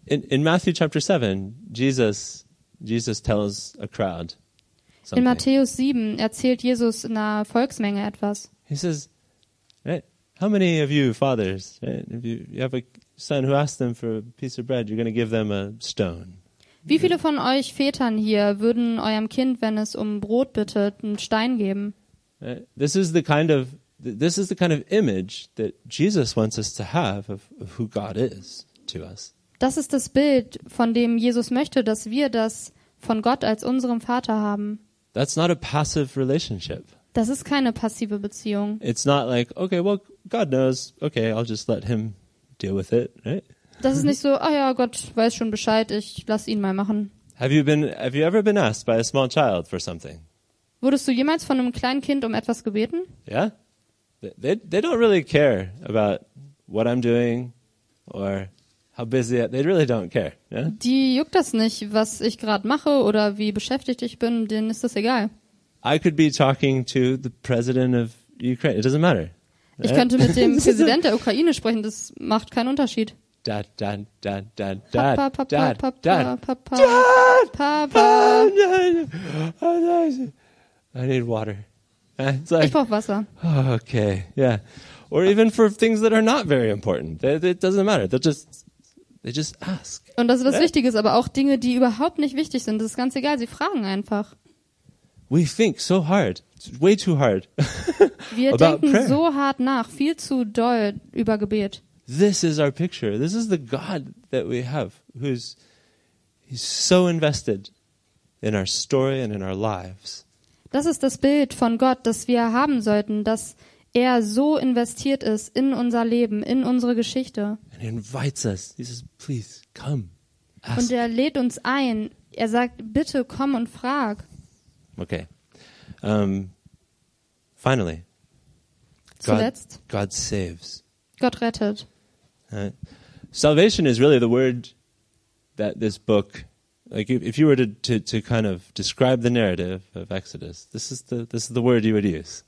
In, in Matthew chapter seven, Jesus Jesus tells a crowd, In something. Matthäus 7 erzählt Jesus einer Volksmenge etwas. He says, right, how many of you fathers, right, if you, you have a son who asks them for a piece of bread, you're going to give them a stone. Wie viele von euch Vätern hier würden eurem Kind, wenn es um Brot bittet, einen Stein geben? Right? This is the kind of this is the kind of image that Jesus wants us to have of, of who God is to us. Das ist das Bild, von dem Jesus möchte, dass wir das von Gott als unserem Vater haben. That's not a passive relationship. Das ist keine passive Beziehung. It's not like, okay, well, God knows. Okay, I'll just let him deal with it, right? Das ist nicht so, ah ja, Gott weiß schon Bescheid, ich lass ihn mal machen. Have you been have you ever been asked by a small child for something? Wurdest du jemals von einem kleinen Kind um etwas gebeten? Yeah? They they, they don't really care about what I'm doing or how busy I, they really don't care, yeah? Die juckt das nicht, was ich gerade mache oder wie beschäftigt ich bin, denen ist das egal. I could be talking to the president of Ukraine. It doesn't matter. Ich könnte mit dem Präsident der Ukraine sprechen, das macht keinen Unterschied. Dad, dad, dad, dad, Papa, dad, Papa, dad, Papa! Papa. I need water. It's Ich like, brauche Wasser. okay, yeah. Or even for things that are not very important. It, doesn't matter. They just, they just ask. Und das ist was Ja. Wichtiges, aber auch Dinge, die überhaupt nicht wichtig sind. Das ist ganz egal, sie fragen einfach. We think so hard. Way too hard. Wir About denken prayer. so hart nach, viel zu doll über Gebet. this is our picture. This is the God that we have, who's he's so invested in our story and in our lives. Das ist das Bild von Gott, das wir haben sollten, dass er so investiert ist in unser Leben, in unsere Geschichte. And he invites us. He says, please come. Und er lädt uns ein. Er sagt, bitte komm und frag. Okay. Um, finally, God, Zuletzt, God saves. Gott rettet. Uh, salvation is really the word that this book, like if, you were to, to, to kind of describe the narrative of Exodus, this is the this is the word you would use.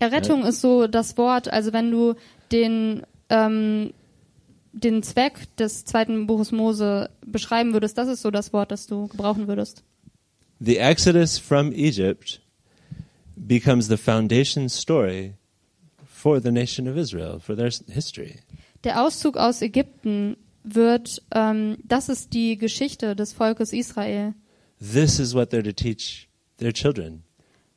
Errettung ist so das Wort, also wenn du den, ähm, den Zweck des zweiten Buches Mose beschreiben würdest, das ist so das Wort, das du gebrauchen würdest. The Exodus from Egypt becomes the foundation story for the nation of Israel, for their history. Der Auszug aus Ägypten wird, ähm, das ist die Geschichte des Volkes Israel. This is what they're to teach their children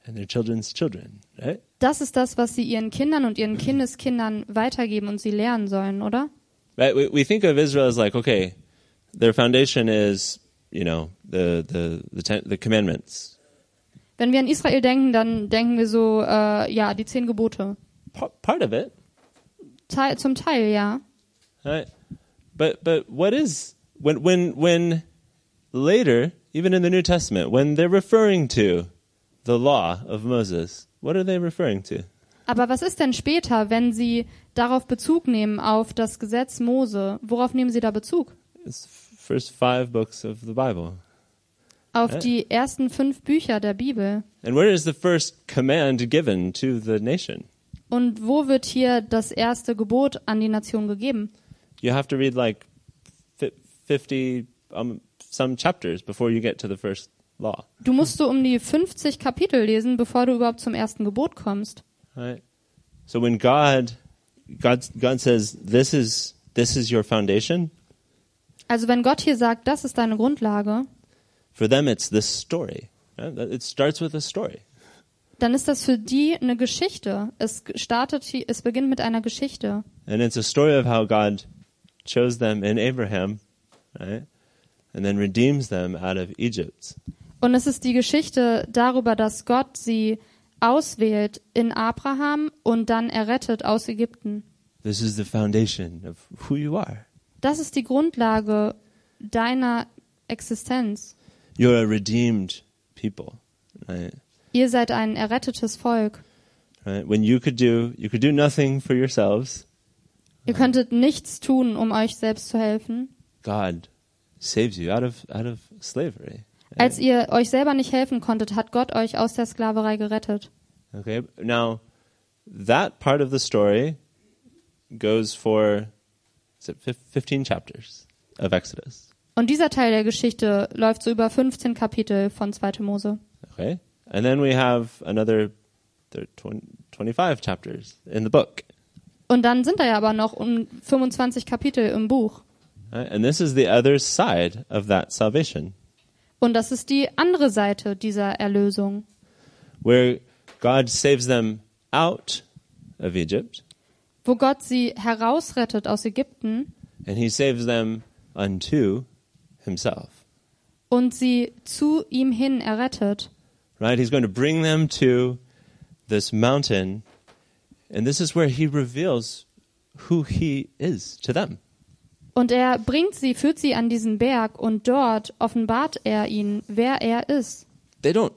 and their children's children, right? Das ist das, was sie ihren Kindern und ihren Kindeskindern weitergeben und sie lernen sollen, oder? Right? We, we think of Israel as like, okay, their foundation is, you know, the the the, ten, the commandments. Wenn wir an Israel denken, dann denken wir so, äh, ja, die zehn Gebote. Pa- part of it, Teil, zum Teil, ja. right? But but what is when when when later, even in the New Testament, when they're referring to the law of Moses, what are they referring to? Aber was ist denn später, wenn sie darauf Bezug nehmen, auf das Gesetz Mose? Worauf nehmen sie da Bezug? It's first five books of the Bible. Auf die ersten fünf Bücher der Bibel. And where is the first command given to the nation? Und wo wird hier das erste Gebot an die Nation gegeben? You have to read like fi- 50 um, some chapters before you get to the first law. Du musst so um die 50 Kapitel lesen, bevor du überhaupt zum ersten Gebot kommst. Right? So when God God God says this is this is your foundation, Also wenn Gott hier sagt, das ist deine Grundlage, for them it's this story. It starts with a story. dann ist das für die eine Geschichte. Es startet, es beginnt mit einer Geschichte. And it's a story of how God chose them in Abraham, right? And then redeems them out of Egypt. Und es ist die Geschichte darüber, dass Gott sie auswählt in Abraham und dann errettet aus Ägypten. This is the foundation of who you are. Das ist die Grundlage deiner Existenz. You're a redeemed people, right? Ihr seid ein errettetes Volk. right? When you could do you could do nothing for yourselves, Ihr könntet nichts tun, um euch selbst zu helfen. God saves you out of out of slavery. Als ihr euch selber nicht helfen konntet, hat Gott euch aus der Sklaverei gerettet. Okay. Now, that part of the story goes for 15 chapters of Exodus. Und dieser Teil der Geschichte läuft so über 15 Kapitel von 2. Mose. Okay. And then we have another there are 20, 25 chapters in the book. Und dann sind da ja aber noch um 25 Kapitel im Buch. And this is the other side of that salvation, Und das ist die andere Seite dieser Erlösung, where God saves them out of Egypt wo Gott sie herausrettet aus Ägypten and he saves them unto himself. und sie zu ihm hin errettet. Right? He's going to bring them to this mountain, and this is where he reveals who he is to them. Und er bringt sie, führt sie an diesen Berg und dort offenbart er ihnen, wer er ist. They don't,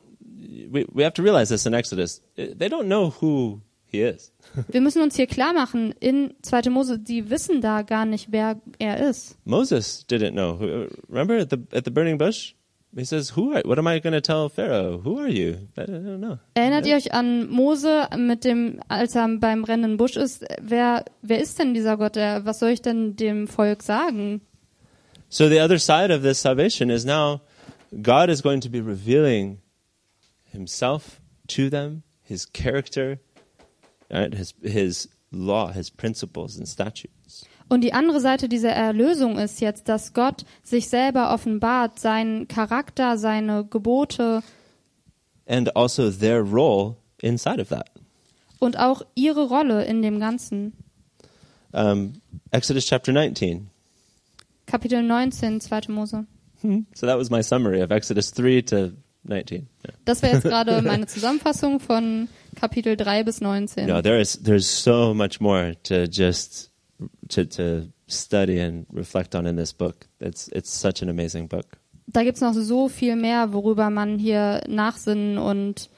we, we have to realize this in Exodus. They don't know who he is. Wir müssen uns hier klar machen, in 2. Mose, die wissen da gar nicht, wer er ist. Moses didn't know. Remember at the, at the burning bush? He says, who are, what am I going to tell Pharaoh? Who are you? I don't know. Erinnert ihr euch an Mose mit dem, als er beim brennenden Busch ist? Wer, wer ist denn dieser Gott? Was soll ich denn dem Volk sagen? So the other side of this salvation is now God is going to be revealing himself to them, his character, right? his, his law, his principles and statutes. Und die andere Seite dieser Erlösung ist jetzt, dass Gott sich selber offenbart, seinen Charakter, seine Gebote And also their role inside of that. und auch ihre Rolle in dem Ganzen. Um, Exodus chapter 19. Kapitel 19, 2. Mose. So that was my summary of Exodus 3 to 19. Yeah. Das wäre jetzt gerade meine Zusammenfassung von Kapitel 3 bis 19. No, there is there's so much more to just to to study and reflect on in this book. It's it's such an amazing book. Da gibt's noch so viel mehr, worüber man hier nachsinnen und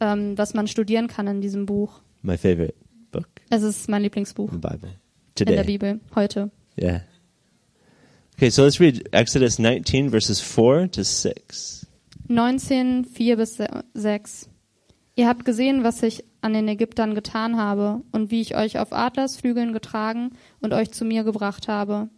ähm, was man studieren kann in diesem Buch. My favorite book Es ist mein Lieblingsbuch in the Bible in der today. Bibel heute. Yeah. Okay, so let's read Exodus 19 verses 4 to 6. 19, 4 bis 6. Ihr habt gesehen, was ich an den Ägyptern getan habe und wie ich euch auf Adlersflügeln getragen und euch zu mir gebracht habe.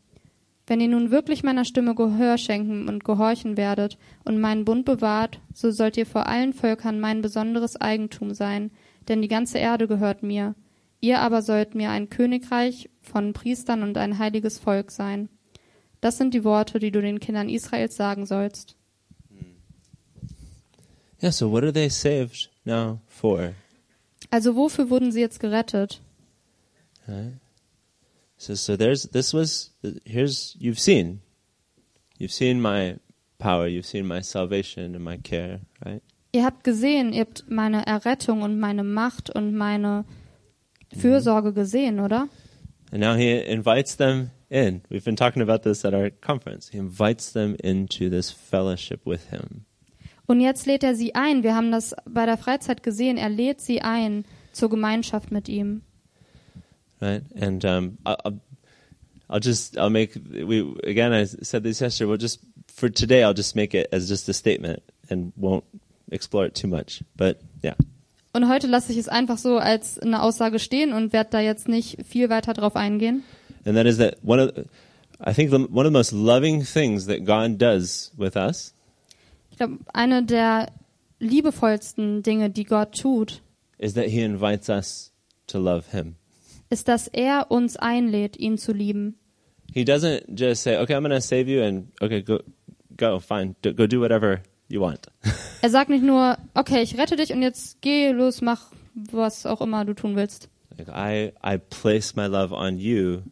Wenn ihr nun wirklich meiner Stimme Gehör schenken und gehorchen werdet und meinen Bund bewahrt, so sollt ihr vor allen Völkern mein besonderes Eigentum sein, denn die ganze Erde gehört mir. Ihr aber sollt mir ein Königreich von Priestern und ein heiliges Volk sein. Das sind die Worte, die du den Kindern Israels sagen sollst. Yeah, so what are they saved now for? Also wofür wurden sie jetzt gerettet? Right? So so there's this was here's you've seen. You've seen my power, you've seen my salvation and my care, right? Ihr habt gesehen, ihr habt meine Errettung und meine Macht und meine Fürsorge gesehen, oder? And now he invites them in. We've been talking about this at our conference. He invites them into this fellowship with him. Und jetzt lädt er sie ein. Wir haben das bei der Freizeit gesehen. Er lädt sie ein zur Gemeinschaft mit ihm. Right? And um, I'll, I'll- just, I'll make, we, again, I said this yesterday, we'll just, for today, I'll just make it as just a statement and won't explore it too much. But yeah. Und heute lasse ich es einfach so als eine Aussage stehen und werde da jetzt nicht viel weiter drauf eingehen. And that is that one of, I think the, one of the most loving things that God does with us Ich glaube, eine der liebevollsten Dinge, die Gott tut, is that he invites us to love him. ist, dass er uns einlädt, ihn zu lieben. He doesn't just say, okay, I'm going to save you and okay, go, go, fine, do, go do whatever you want. Er sagt nicht nur, okay, ich rette dich und jetzt geh los, mach was auch immer du tun willst. like I, I place my love on you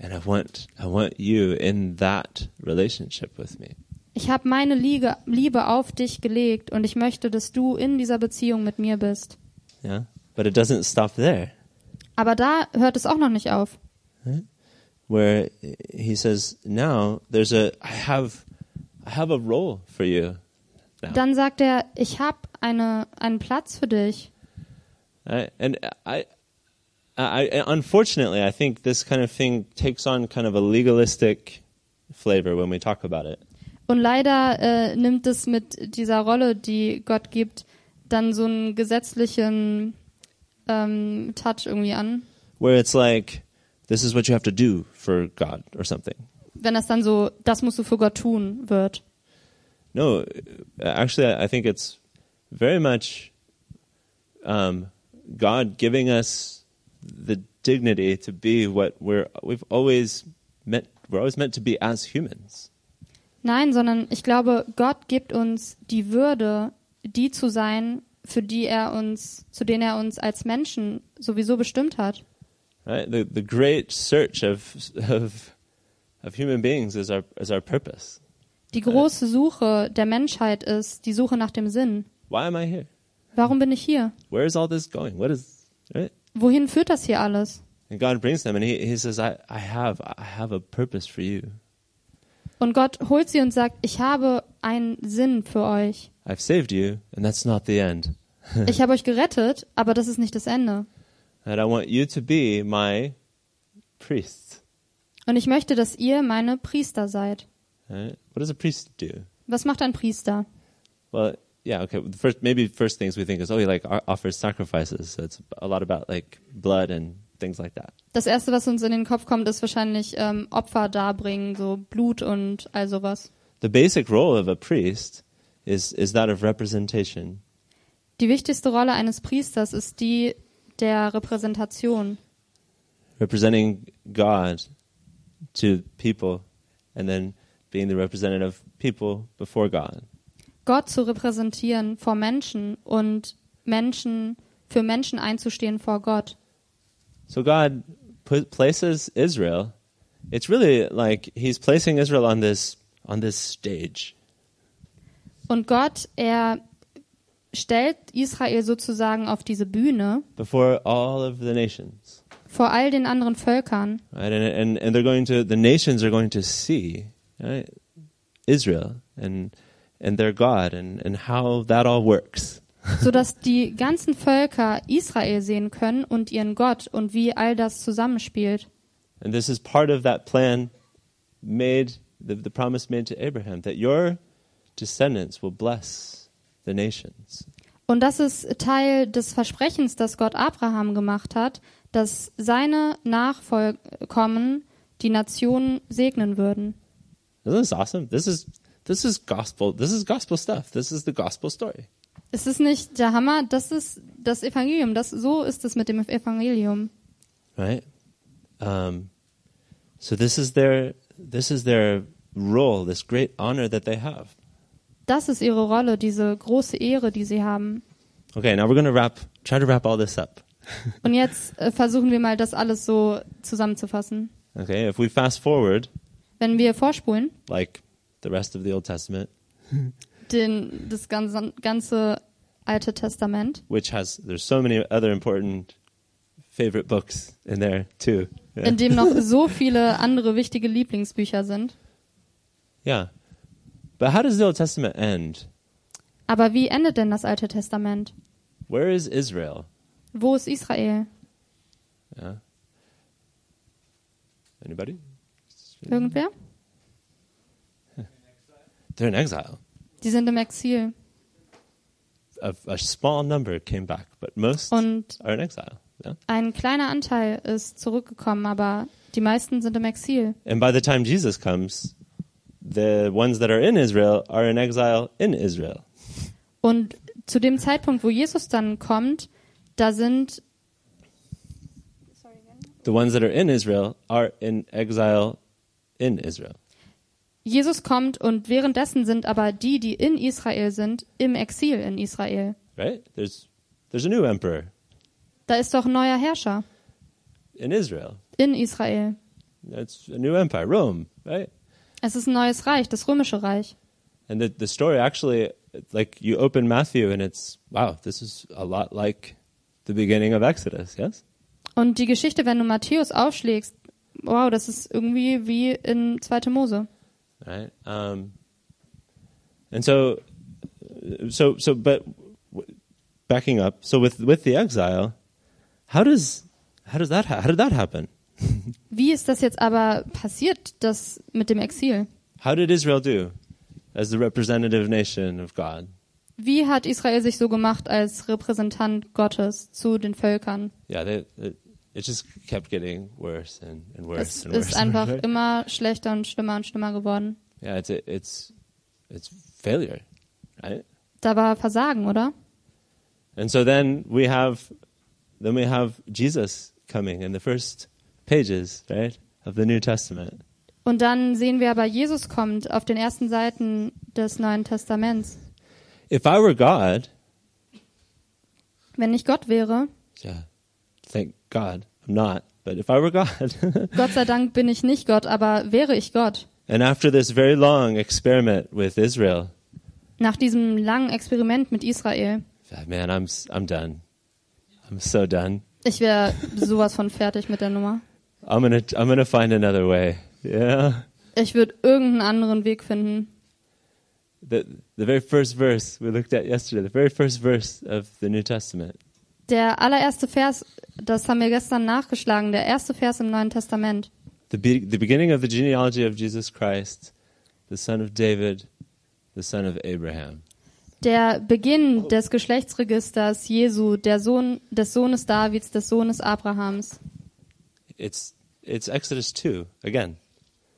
and I want, I want you in that relationship with me. Ich habe meine Liege, Liebe auf dich gelegt und ich möchte, dass du in dieser Beziehung mit mir bist. Yeah. But it doesn't stop there Aber da hört es auch noch nicht auf. where he says, now there's a, I have, I have a role for you. now." Dann sagt er, ich habe eine, einen Platz für dich. Right? And I, I, unfortunately, I think this kind of thing takes on kind of a legalistic flavor when we talk about it. Und leider äh, nimmt es mit dieser Rolle, die Gott gibt, dann so einen gesetzlichen ähm, Touch irgendwie an. Where it's like, this is what you have to do for God or something. Wenn das dann so, das musst du für Gott tun wird. No, actually, I think it's very much um, God giving us the dignity to be what we're we've always meant we're always meant to be as humans. Nein, sondern ich glaube, Gott gibt uns die Würde, die zu sein, für die er uns, zu denen er uns als Menschen sowieso bestimmt hat. Right? The the great search of of of human beings is our is our purpose. Die große Suche der Menschheit ist die Suche nach dem Sinn. Why am I here? Warum bin ich hier? Where is all this going? What is right? Wohin führt das hier alles? And God brings them and he, he says, I, I have I have a purpose for you. Und Gott holt sie und sagt, ich habe einen Sinn für euch. I've saved you, and that's not the end. Ich habe euch gerettet, aber das ist nicht das Ende. And I want you to be my priests. Und ich möchte, dass ihr meine Priester seid. What does a priest do? Was macht ein Priester? Well, yeah, okay. First, maybe first things we think is, oh, he like offers sacrifices. So it's a lot about like blood and things like that. Das erste, was uns in den Kopf kommt, ist wahrscheinlich ähm, Opfer darbringen, so Blut und all sowas. The basic role of a priest is is that of representation. Die wichtigste Rolle eines Priesters ist die der Repräsentation. representing God to people and then being the representative people before God. Gott zu repräsentieren vor Menschen und Menschen für Menschen einzustehen vor Gott. So God put, places Israel. It's really like he's placing Israel on this on this stage. Und Gott, er stellt Israel sozusagen auf diese Bühne before all of the nations. vor all den anderen Völkern. Right? And, and and they're going to the nations are going to see right? Israel and and their God and, and how that all works. sodass die ganzen Völker Israel sehen können und ihren Gott und wie all das zusammenspielt. And this is part of that plan made, the, the promise made to Abraham, that your descendants will bless the nations. Und das ist Teil des Versprechens, das Gott Abraham gemacht hat, dass seine Nachfolger die Nationen segnen würden. Isn't this awesome? This is this is gospel. This is gospel stuff. This is the gospel story. Ist es nicht der Hammer? Das ist das Evangelium. Das, so ist es mit dem Evangelium. Right? Um, so this is their this is their role, this great honor that they have. Das ist ihre Rolle, diese große Ehre, die sie haben. Okay, now we're gonna wrap try to wrap all this up. Und jetzt äh, versuchen wir mal, das alles so zusammenzufassen. Okay, if we fast forward, Wenn wir vorspulen, like the rest of the Old Testament, den, das ganze, ganze Alte Testament, which has there's so many other important favorite books in there too. Yeah. in dem noch so viele andere wichtige Lieblingsbücher sind. yeah. But how does the Old Testament end? Aber wie endet denn das Alte Testament? Where is Israel? Wo ist Israel? Yeah. Anybody? Irgendwer? They're in exile. Die sind im Exil. A, a small number came back, but most Und are in exile. Yeah. ein kleiner Anteil ist zurückgekommen, aber die meisten sind im Exil. And by the time Jesus comes, the ones that are in Israel are in exile in Israel. Und zu dem Zeitpunkt, wo Jesus dann kommt, da sind The ones that are in Israel are in exile in Israel. Jesus kommt und währenddessen sind aber die, die in Israel sind, im Exil in Israel. Right? There's there's a new emperor Da ist doch ein neuer Herrscher in Israel. in Israel. That's a new empire, Rome, right? Es ist ein neues Reich, das römische Reich. And the the story actually like you open Matthew and it's wow, this is a lot like the beginning of Exodus, yes? Und die Geschichte, wenn du Matthäus aufschlägst, wow, das ist irgendwie wie in 2. Mose. Right? Um, and so, so, so, but backing up. So with with the exile, how does how does that ha- how did that happen? Wie ist das jetzt aber passiert, das mit dem Exil? How did Israel do as the representative nation of God? Wie hat Israel sich so gemacht als Repräsentant Gottes zu den Völkern? Yeah, they, it, it just kept getting worse and, and worse Es and worse. ist einfach immer schlechter und schlimmer und schlimmer geworden. Yeah, it's it's it's failure, right? Da war Versagen, oder? And so then we have then we have Jesus coming in the first pages, right, of the New Testament. Und dann sehen wir aber, Jesus kommt auf den ersten Seiten des Neuen Testaments. If I were God, Wenn ich Gott wäre, yeah, thank God, I'm not. But if I were God, Gott sei Dank bin ich nicht Gott, aber wäre ich Gott, and after this very long experiment with Israel, nach diesem langen Experiment mit Israel, man, I'm I'm done. I'm so done. ich wäre sowas von fertig mit der Nummer. I'm gonna I'm gonna find another way. Yeah. Ich würde irgendeinen anderen Weg finden. The the very first verse we looked at yesterday, the very first verse of the New Testament. Der allererste Vers, das haben wir gestern nachgeschlagen, der erste Vers im Neuen Testament. The be- the beginning of the genealogy of Jesus Christ, the son of David, the son of Abraham. Der Beginn des Geschlechtsregisters Jesu, der Sohn des Sohnes Davids, des Sohnes Abrahams. It's it's Exodus 2 again.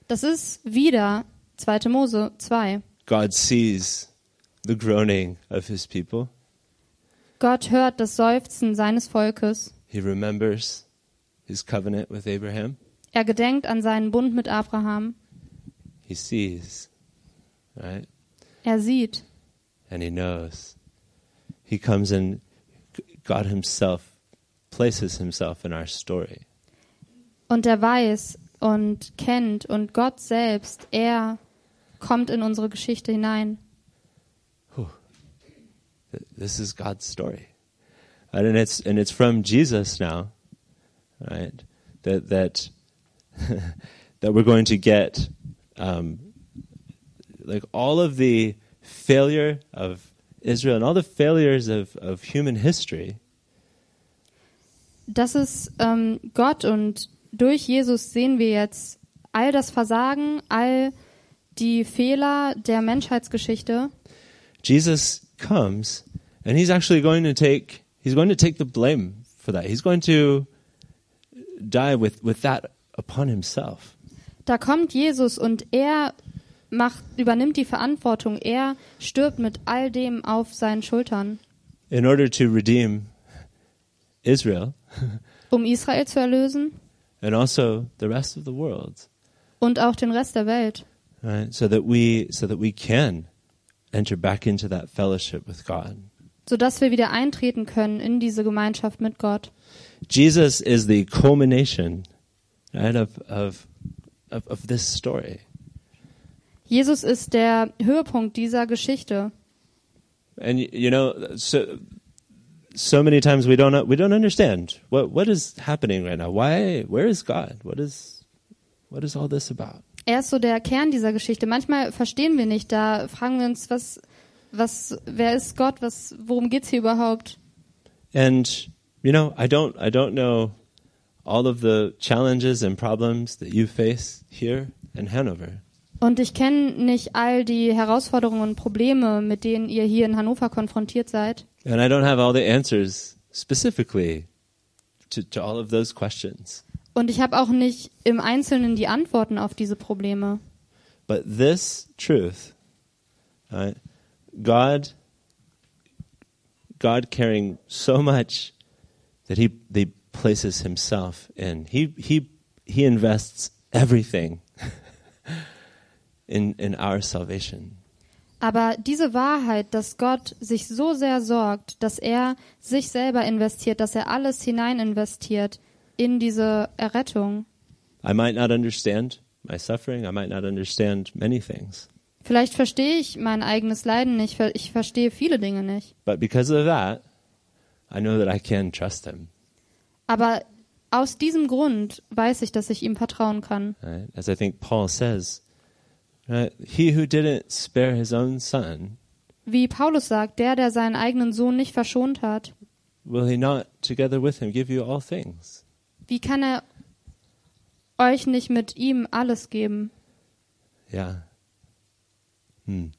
Das ist wieder 2. Mose 2. God sees the groaning of his people. Gott hört das Seufzen seines Volkes. He remembers his covenant with Abraham. Er gedenkt an seinen Bund mit Abraham. He sees, right? Er sieht. And he knows. He comes in God himself places himself in our story. Und er weiß und kennt und Gott selbst, er kommt in unsere Geschichte hinein. Th- This is God's story. Right? And it's and it's from Jesus now, right? That that that we're going to get um, like all of the failure of Israel and all the failures of, of human history Das ist ähm, Gott und durch Jesus sehen wir jetzt all das Versagen, all die Fehler der Menschheitsgeschichte. Jesus comes and he's actually going to take he's going to take the blame for that. He's going to die with, with that upon himself. Da kommt Jesus und er macht, übernimmt die Verantwortung. Er stirbt mit all dem auf seinen Schultern, In order to redeem Israel um Israel zu erlösen and also the rest of the world. und auch den Rest der Welt, Right? So that we so that we can enter back into that fellowship with God. sodass wir wieder eintreten können in diese Gemeinschaft mit Gott. Jesus is the culmination right, of, of, of, of this story. Jesus ist der Höhepunkt dieser Geschichte. And you know, so so many times we don't we don't understand what what is happening right now. Why? Where is God? What is what is all this about? Er ist so der Kern dieser Geschichte. Manchmal verstehen wir nicht. Da fragen wir uns, was, was, wer ist Gott? Was, worum geht's hier überhaupt? And you know, I don't I don't know all of the challenges and problems that you face here in Hanover. Und ich kenne nicht all die Herausforderungen und Probleme, mit denen ihr hier in Hannover konfrontiert seid. And I don't have all the answers specifically to, to all of those questions. Und ich habe auch nicht im Einzelnen die Antworten auf diese Probleme. But this truth, right, God, God caring so much that he, he places himself in. He, he, he invests everything in, in our salvation. Aber diese Wahrheit, dass Gott sich so sehr sorgt, dass er sich selber investiert, dass er alles hinein investiert in diese Errettung. I might not understand my suffering. I might not understand many things. Vielleicht verstehe ich mein eigenes Leiden nicht, ich verstehe viele Dinge nicht. But because of that, I know that I can trust him. Aber aus diesem Grund weiß ich, dass ich ihm vertrauen kann. Right? As I think Paul says, right? he who didn't spare his own son, Wie Paulus sagt, der, der seinen eigenen Sohn nicht verschont hat, will he not together with him give you all things? Wie kann er euch nicht mit ihm alles geben? Yeah. Hmm.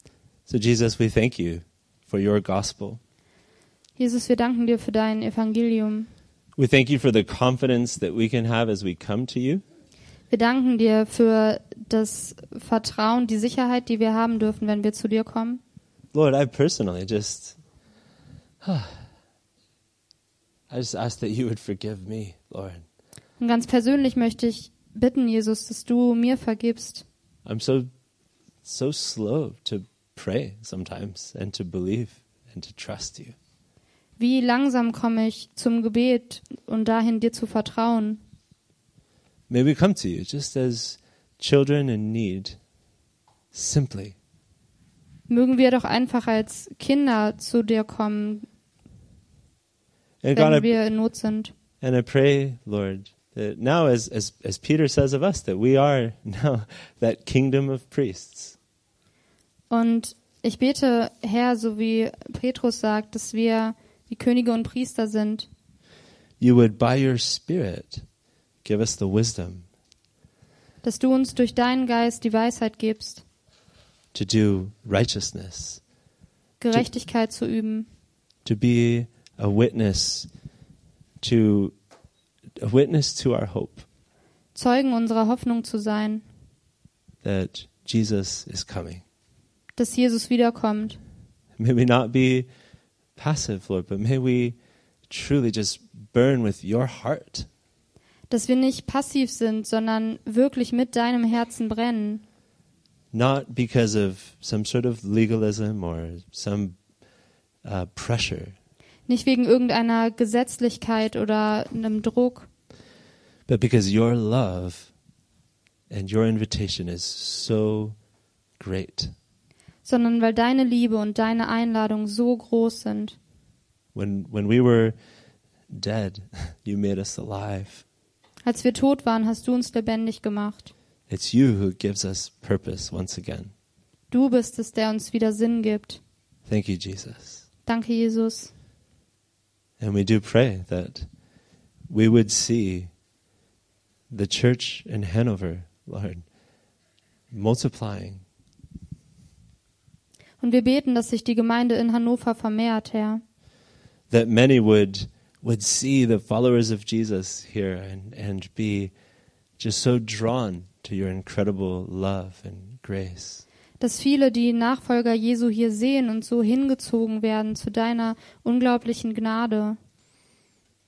So, Jesus, we thank you for your gospel. Jesus, wir danken dir für dein Evangelium. We thank you for the confidence that we can have as we come to you. Wir danken dir für das Vertrauen, die Sicherheit, die wir haben dürfen, wenn wir zu dir kommen. Lord, I personally just, I just ask that you would forgive me, Lord. Und ganz persönlich möchte ich bitten, Jesus, dass du mir vergibst. I'm so, so slow to pray sometimes and to believe and to trust you. Wie langsam komme ich zum Gebet und dahin, dir zu vertrauen. May we come to you just as children in need, simply. Mögen wir doch einfach als Kinder zu dir kommen, And God, wenn I, wir in Not sind. and I pray, Lord, that now, as, as, as Peter says of us, that we are now that kingdom of priests. Und ich bete, Herr, so wie Petrus sagt, dass wir die Könige und Priester sind, You would, by your Spirit, give us the wisdom dass du uns durch deinen Geist die Weisheit gibst, to do righteousness, Gerechtigkeit zu üben, to be a witness to a witness to our hope Zeugen unserer Hoffnung zu sein, that Jesus is coming. dass Jesus wiederkommt. May we not be passive, Lord, but may we truly just burn with your heart. Dass wir nicht passiv sind, sondern wirklich mit deinem Herzen brennen. Not because of some sort of legalism or some uh, pressure, Nicht wegen irgendeiner Gesetzlichkeit oder einem Druck, but because your love and your invitation is so great. sondern weil deine Liebe und deine Einladung so groß sind. When when we were dead, you made us alive. Als wir tot waren, hast du uns lebendig gemacht. It's you who gives us purpose once again. Du bist es, der uns wieder Sinn gibt. Thank you, Jesus. Danke, Jesus. And we do pray that we would see the church in Hanover, Lord, multiplying, Und wir beten, dass sich die Gemeinde in Hannover vermehrt, Herr. that many would would see the followers of Jesus here and, and be just so drawn to your incredible love and grace. Dass viele die Nachfolger Jesu hier sehen und so hingezogen werden zu deiner unglaublichen Gnade.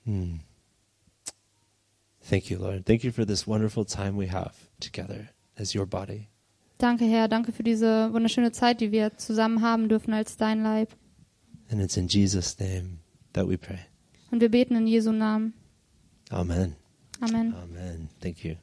Hmm. Thank you, Lord. Thank you for this wonderful time we have together as your body. Danke, Herr. Danke für diese wunderschöne Zeit, die wir zusammen haben dürfen als dein Leib. And it's in Jesus' name that we pray. Und wir beten in Jesu Namen. Amen. Amen. Amen. Thank you.